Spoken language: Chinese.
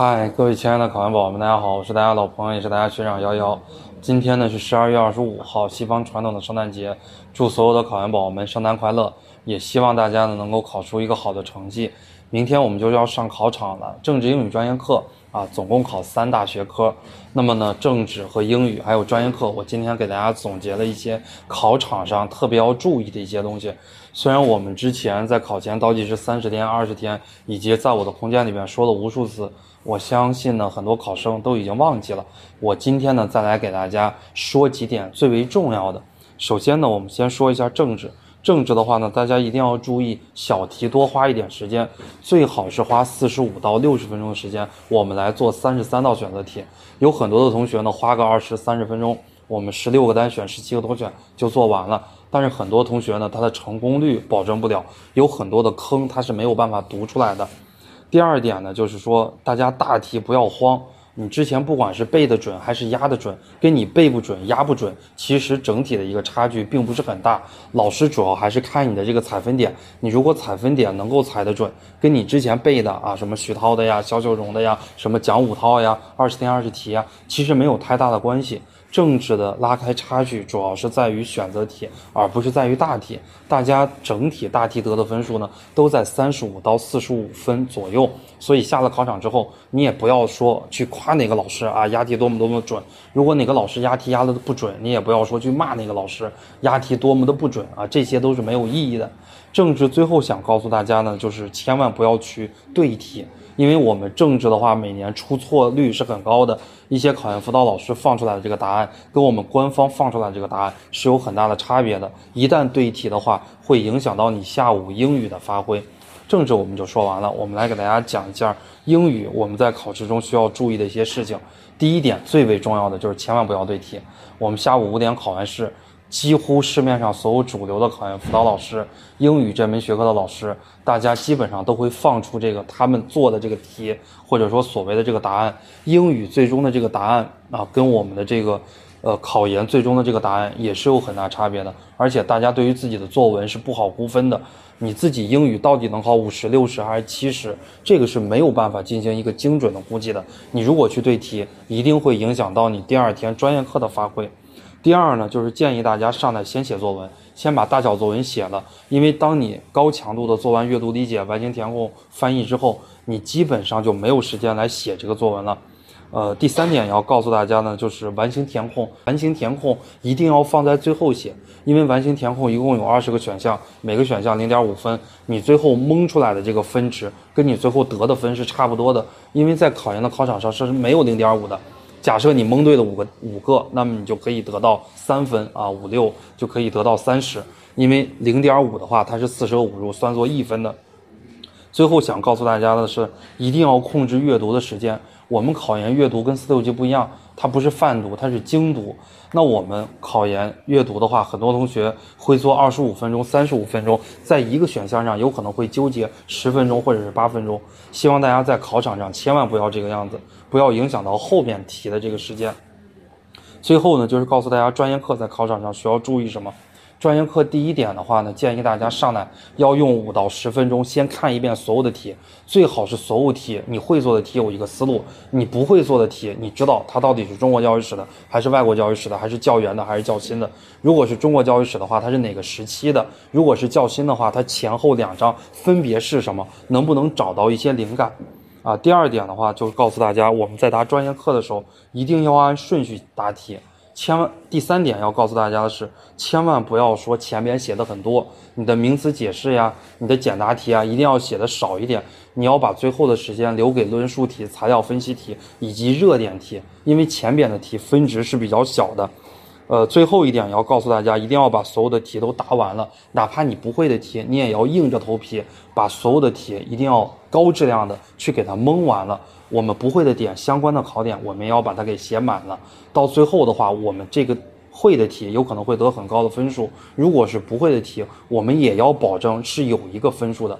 嗨，各位亲爱的考研宝宝们，大家好，我是大家老朋友，也是大家学长幺幺。今天呢是十二月二十五号，西方传统的圣诞节，祝所有的考研宝宝们圣诞快乐，也希望大家呢能够考出一个好的成绩。明天我们就要上考场了，政治英语专业课啊，总共考三大学科。那么呢，政治和英语还有专业课，我今天给大家总结了一些考场上特别要注意的一些东西。虽然我们之前在考前倒计时三十天、二十天，以及在我的空间里面说了无数次。我相信呢，很多考生都已经忘记了。我今天呢，再来给大家说几点最为重要的。首先呢，我们先说一下政治。政治的话呢，大家一定要注意小题多花一点时间，最好是花四十五到六十分钟的时间，我们来做三十三道选择题。有很多的同学呢，花个二十三十分钟，我们十六个单选、十七个多选就做完了。但是很多同学呢，他的成功率保证不了，有很多的坑他是没有办法读出来的。第二点呢，就是说大家大题不要慌，你之前不管是背的准还是压的准，跟你背不准、压不准，其实整体的一个差距并不是很大。老师主要还是看你的这个采分点，你如果采分点能够采得准，跟你之前背的啊，什么徐涛的呀、肖秀荣的呀、什么讲五套呀、二十天二十题呀，其实没有太大的关系。政治的拉开差距主要是在于选择题，而不是在于大题。大家整体大题得的分数呢，都在三十五到四十五分左右。所以下了考场之后，你也不要说去夸哪个老师啊，押题多么多么准。如果哪个老师押题押的不准，你也不要说去骂那个老师押题多么的不准啊，这些都是没有意义的。政治最后想告诉大家呢，就是千万不要去对题。因为我们政治的话，每年出错率是很高的，一些考研辅导老师放出来的这个答案，跟我们官方放出来的这个答案是有很大的差别的。一旦对题的话，会影响到你下午英语的发挥。政治我们就说完了，我们来给大家讲一下英语我们在考试中需要注意的一些事情。第一点，最为重要的就是千万不要对题。我们下午五点考完试。几乎市面上所有主流的考研辅导老师，英语这门学科的老师，大家基本上都会放出这个他们做的这个题，或者说所谓的这个答案。英语最终的这个答案啊，跟我们的这个，呃，考研最终的这个答案也是有很大差别的。而且大家对于自己的作文是不好估分的，你自己英语到底能考五十、六十还是七十，这个是没有办法进行一个精准的估计的。你如果去对题，一定会影响到你第二天专业课的发挥。第二呢，就是建议大家上来先写作文，先把大小作文写了，因为当你高强度的做完阅读理解、完形填空、翻译之后，你基本上就没有时间来写这个作文了。呃，第三点要告诉大家呢，就是完形填空，完形填空一定要放在最后写，因为完形填空一共有二十个选项，每个选项零点五分，你最后蒙出来的这个分值跟你最后得的分是差不多的，因为在考研的考场上是没有零点五的。假设你蒙对了五个五个，那么你就可以得到三分啊，五六就可以得到三十，因为零点五的话它是四舍五入算作一分的。最后想告诉大家的是，一定要控制阅读的时间。我们考研阅读跟四六级不一样，它不是泛读，它是精读。那我们考研阅读的话，很多同学会做二十五分钟、三十五分钟，在一个选项上有可能会纠结十分钟或者是八分钟。希望大家在考场上千万不要这个样子，不要影响到后面题的这个时间。最后呢，就是告诉大家专业课在考场上需要注意什么。专业课第一点的话呢，建议大家上来要用五到十分钟先看一遍所有的题，最好是所有题你会做的题有一个思路，你不会做的题你知道它到底是中国教育史的，还是外国教育史的，还是教员的，还是教新的。如果是中国教育史的话，它是哪个时期的？如果是教新的话，它前后两章分别是什么？能不能找到一些灵感？啊，第二点的话就是告诉大家，我们在答专业课的时候一定要按顺序答题。千万，第三点要告诉大家的是，千万不要说前边写的很多，你的名词解释呀，你的简答题啊，一定要写的少一点。你要把最后的时间留给论述题、材料分析题以及热点题，因为前边的题分值是比较小的。呃，最后一点要告诉大家，一定要把所有的题都答完了，哪怕你不会的题，你也要硬着头皮把所有的题一定要高质量的去给它蒙完了。我们不会的点，相关的考点，我们要把它给写满了。到最后的话，我们这个会的题有可能会得很高的分数。如果是不会的题，我们也要保证是有一个分数的。